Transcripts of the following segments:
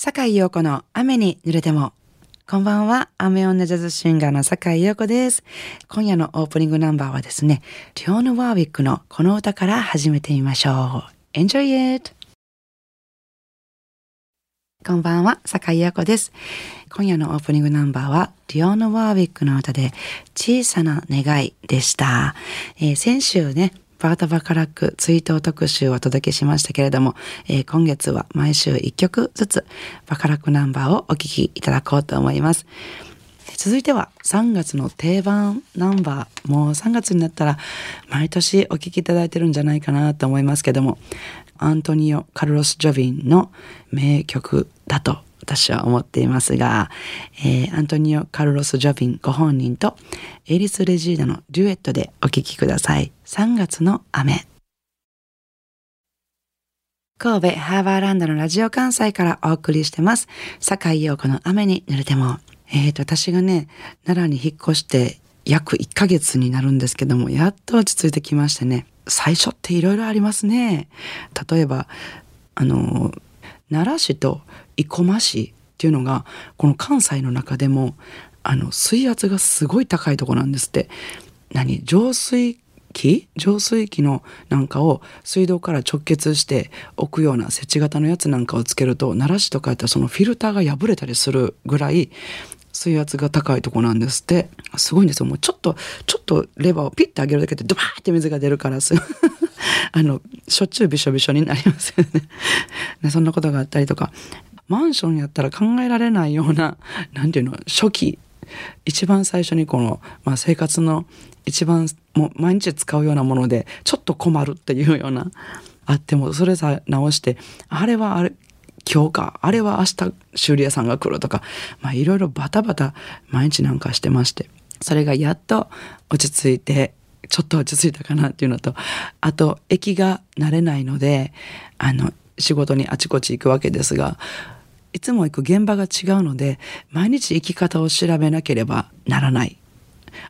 坂井陽子の雨に濡れても。こんばんは。雨女ジャズシンガーの坂井陽子です。今夜のオープニングナンバーはですね、リオーヌ・ワーウィックのこの歌から始めてみましょう。Enjoy it! こんばんは、坂井陽子です。今夜のオープニングナンバーは、リオーヌ・ワーウィックの歌で、小さな願いでした。えー、先週ね、バータ・バカラック追悼特集をお届けしましたけれども、えー、今月は毎週1曲ずつバカラックナンバーをお聴きいただこうと思います。続いては3月の定番ナンバー。もう3月になったら毎年お聴きいただいてるんじゃないかなと思いますけども、アントニオ・カルロス・ジョビンの名曲だと私は思っていますが、えー、アントニオ・カルロス・ジョビンご本人とエリス・レジーナのデュエットでお聴きください。3月の雨。神戸ハーバーランドのラジオ関西からお送りしてます。坂井陽子の雨に濡れても。えーと、私がね、奈良に引っ越して約1ヶ月になるんですけども、やっと落ち着いてきましてね。最初っていろいろありますね。例えば、あの、奈良市と生駒市っていうのがこの関西の中でもあの水圧がすごい高いとこなんですって。何？浄水器？浄水器のなんかを水道から直結して置くような設置型のやつなんかをつけると奈良市とかやったらそのフィルターが破れたりするぐらい水圧が高いとこなんですって。すごいんですよ。もうちょっとちょっとレバーをピッて上げるだけでドバーって水が出るからす あのしょっちゅうびしょびしょになりますよね。そんなことがあったりとかマンションやったら考えられないような 何ていうの初期一番最初にこの、まあ、生活の一番もう毎日使うようなものでちょっと困るっていうようなあってもそれさ直してあれはあれ今日かあれは明日修理屋さんが来るとかいろいろバタバタ毎日なんかしてましてそれがやっと落ち着いてちょっと落ち着いたかなっていうのとあと駅が慣れないのであの仕事にあちこち行くわけですがいつも行く現場が違うので毎日生き方を調べなければならない。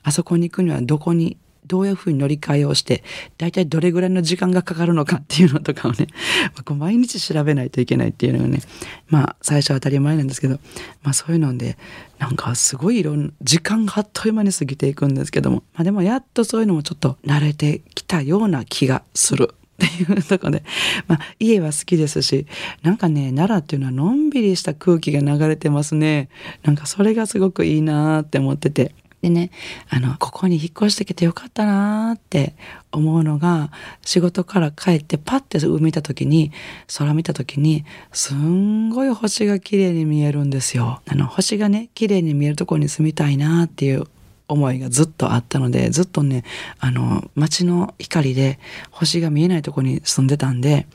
あそこに行くにはどこにどういうふうに乗り換えをして大体どれぐらいの時間がかかるのかっていうのとかをね 毎日調べないといけないっていうのがねまあ最初は当たり前なんですけど、まあ、そういうのでなんかすごいいろんな時間があっという間に過ぎていくんですけども、まあ、でもやっとそういうのもちょっと慣れてきたような気がする。っていうとこで、まあ、家は好きですし、なんかね、奈良っていうのはのんびりした空気が流れてますね。なんかそれがすごくいいなって思ってて。でね、あの、ここに引っ越してきてよかったなって思うのが、仕事から帰ってパッて海見た時に、空見た時に、すんごい星が綺麗に見えるんですよ。あの、星がね、綺麗に見えるところに住みたいなっていう思いがずっとあったのでずっとねあの街の光で星が見えないとこに住んでたんで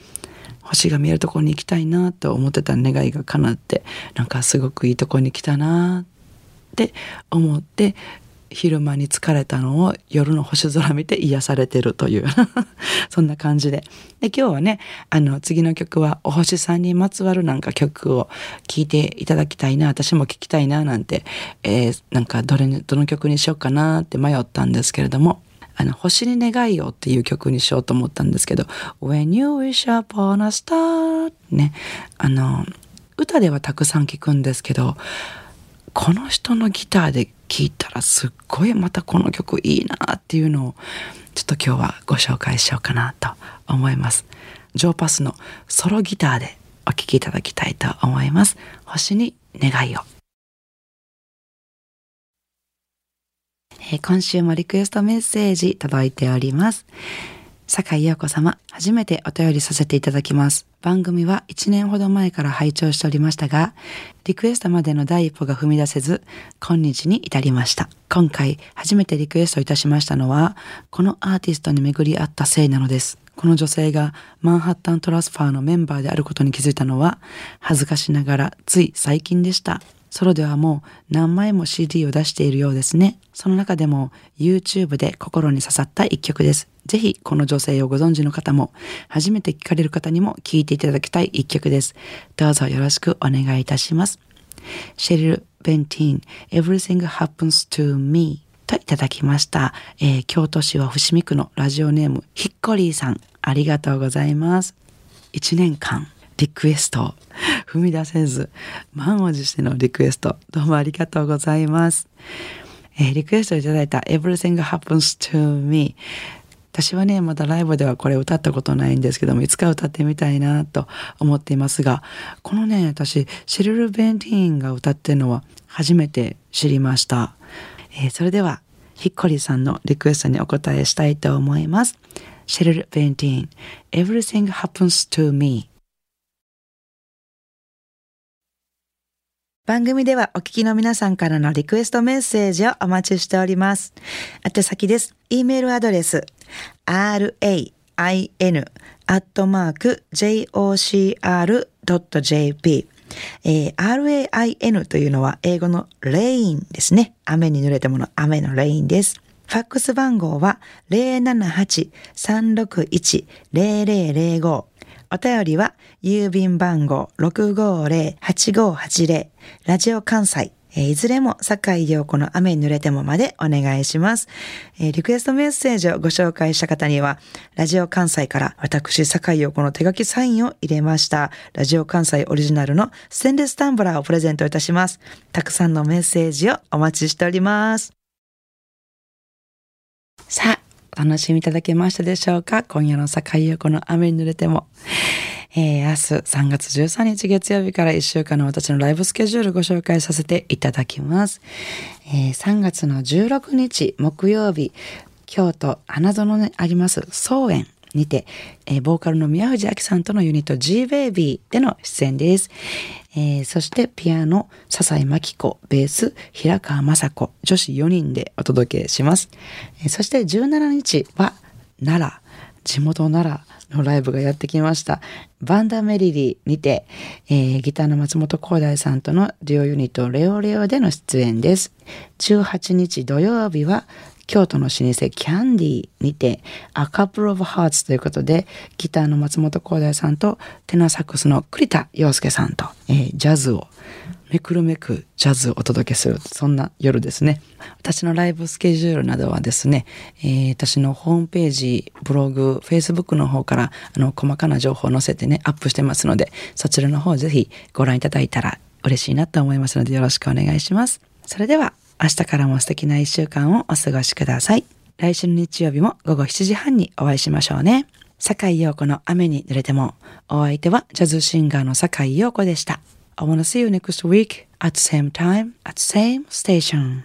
星が見えるとこに行きたいなと思ってた願いが叶ってなんかすごくいいとこに来たなって思って昼間に疲れたのを夜の星空見て癒されてるという。そんな感じで。で今日はねあの次の曲はお星さんにまつわるなんか曲を聴いていただきたいな私も聴きたいななんて、えー、なんかどれどの曲にしようかなって迷ったんですけれども。あの、星に願いをっていう曲にしようと思ったんですけど、When you wish upon a star ね、あの、歌ではたくさん聞くんですけど、この人のギターで聴いたらすっごいまたこの曲いいなっていうのをちょっと今日はご紹介しようかなと思います。ジョーパスのソロギターでお聴きいただきたいと思います。星に願いを。え今週もリクエストメッセージ届いております。坂井陽子様、初めてお便りさせていただきます。番組は1年ほど前から拝聴しておりましたが、リクエストまでの第一歩が踏み出せず、今日に至りました。今回、初めてリクエストいたしましたのは、このアーティストに巡り合ったせいなのです。この女性がマンハッタントラスファーのメンバーであることに気づいたのは、恥ずかしながらつい最近でした。ソロではもう何枚も CD を出しているようですね。その中でも YouTube で心に刺さった一曲です。ぜひこの女性をご存知の方も、初めて聞かれる方にも聴いていただきたい一曲です。どうぞよろしくお願いいたします。シェリル・ベンティーン、Everything Happens to Me といただきました。えー、京都市は伏見区のラジオネーム、ヒッコリーさん、ありがとうございます。一年間、リクエスト。踏み出せず満を持してのリクエスト。どうもありがとうございます、えー、リクエストいただいた Everything Happens to Me 私はねまだライブではこれ歌ったことないんですけどもいつか歌ってみたいなと思っていますがこのね私シルル・ベンティーンが歌ってるのは初めて知りました、えー、それではヒッコリさんのリクエストにお答えしたいと思います。シェルル・ベンティーン Everything Happens to Me 番組ではお聞きの皆さんからのリクエストメッセージをお待ちしております。宛先です。e メールアドレス rain.jocr.jp えー、rain というのは英語のレインですね。雨に濡れたもの、雨のレインです。ファックス番号は078-361-0005お便りは、郵便番号650-8580、ラジオ関西、いずれも、坂井陽子の雨に濡れてもまでお願いします。リクエストメッセージをご紹介した方には、ラジオ関西から私、坂井陽子の手書きサインを入れました。ラジオ関西オリジナルのステンレスタンブラーをプレゼントいたします。たくさんのメッセージをお待ちしております。さあ、お楽しみいただけましたでしょうか？今夜の境横の雨に濡れても。えー、明日3月13日月曜日から1週間の私のライブスケジュールご紹介させていただきます。えー、3月の16日木曜日、京都花園にあります草園にて、えー、ボーカルの宮藤明さんとのユニット G-Baby での出演です。えー、そしてピアノ、笹井真紀子、ベース、平川雅子、女子4人でお届けします。えー、そして17日は奈良、地元奈良のライブがやってきました。バンダメリリーにて、えー、ギターの松本光大さんとのデュオユニットレオレオでの出演です。18日土曜日は京都の老舗キャンディにて A Couple of Hearts ということでギターの松本光大さんとテナーサックスの栗田洋介さんと、えー、ジャズをめくるめくジャズをお届けするそんな夜ですね。私のライブスケジュールなどはですね、えー、私のホームページブログフェイスブックの方からあの細かな情報を載せてねアップしてますのでそちらの方ぜひご覧いただいたら嬉しいなと思いますのでよろしくお願いします。それでは明日からも素敵な一週間をお過ごしください。来週の日曜日も午後7時半にお会いしましょうね。坂井陽子の雨に濡れても、お相手はジャズシンガーの坂井陽子でした。I wanna see you next week at the same time at the same station.